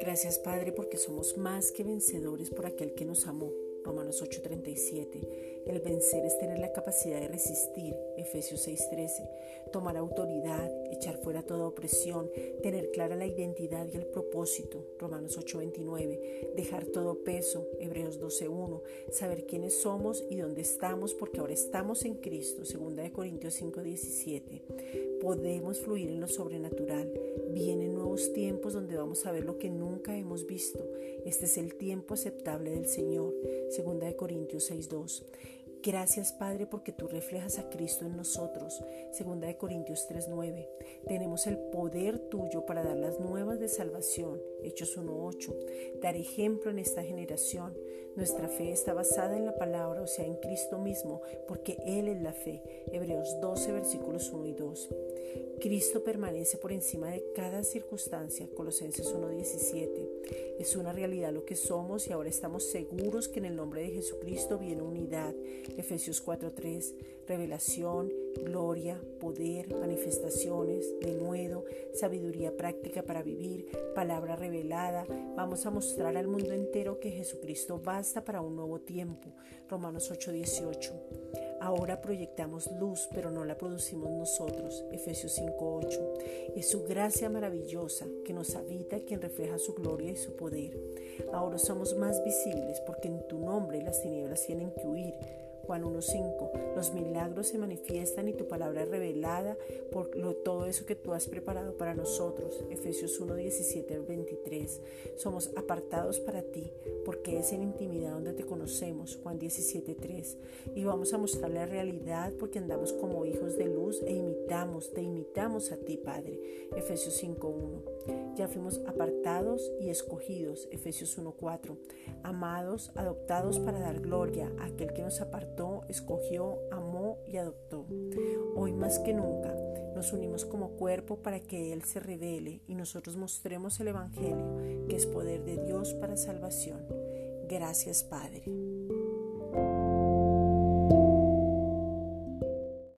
Gracias Padre porque somos más que vencedores por aquel que nos amó. Romanos 8:37. El vencer es tener la capacidad de resistir. Efesios 6:13. Tomar autoridad, echar fuera toda opresión, tener clara la identidad y el propósito. Romanos 8:29. Dejar todo peso. Hebreos 12:1. Saber quiénes somos y dónde estamos porque ahora estamos en Cristo. 2 Corintios 5:17. Podemos fluir en lo sobrenatural. Vienen nuevos tiempos donde vamos a ver lo que nunca hemos visto. Este es el tiempo aceptable del Señor. Segunda de Corintios 6.2. Gracias Padre porque tú reflejas a Cristo en nosotros. Segunda de Corintios 3:9. Tenemos el poder tuyo para dar las nuevas de salvación. Hechos 1:8. Dar ejemplo en esta generación. Nuestra fe está basada en la palabra, o sea, en Cristo mismo, porque Él es la fe. Hebreos 12 versículos 1 y 2. Cristo permanece por encima de cada circunstancia. Colosenses 1:17. Es una realidad lo que somos y ahora estamos seguros que en el nombre de Jesucristo viene unidad. Efesios 4:3. Revelación, gloria, poder, manifestaciones, denuedo, sabiduría práctica para vivir, palabra revelada. Vamos a mostrar al mundo entero que Jesucristo basta para un nuevo tiempo. Romanos 8:18. Ahora proyectamos luz, pero no la producimos nosotros. Efesios 5:8. Es su gracia maravillosa que nos habita, quien refleja su gloria y su poder. Ahora somos más visibles porque en tu nombre las tinieblas tienen que huir Juan 1.5. Los milagros se manifiestan y tu palabra es revelada por lo, todo eso que tú has preparado para nosotros. Efesios 1.17 al 23. Somos apartados para ti porque es en intimidad donde te conocemos. Juan 17.3. Y vamos a mostrar la realidad porque andamos como hijos de luz e imitamos, te imitamos a ti, Padre. Efesios 5.1. Ya fuimos apartados y escogidos. Efesios 1.4. Amados, adoptados para dar gloria a aquel que nos apartó escogió, amó y adoptó. Hoy más que nunca nos unimos como cuerpo para que Él se revele y nosotros mostremos el Evangelio, que es poder de Dios para salvación. Gracias Padre.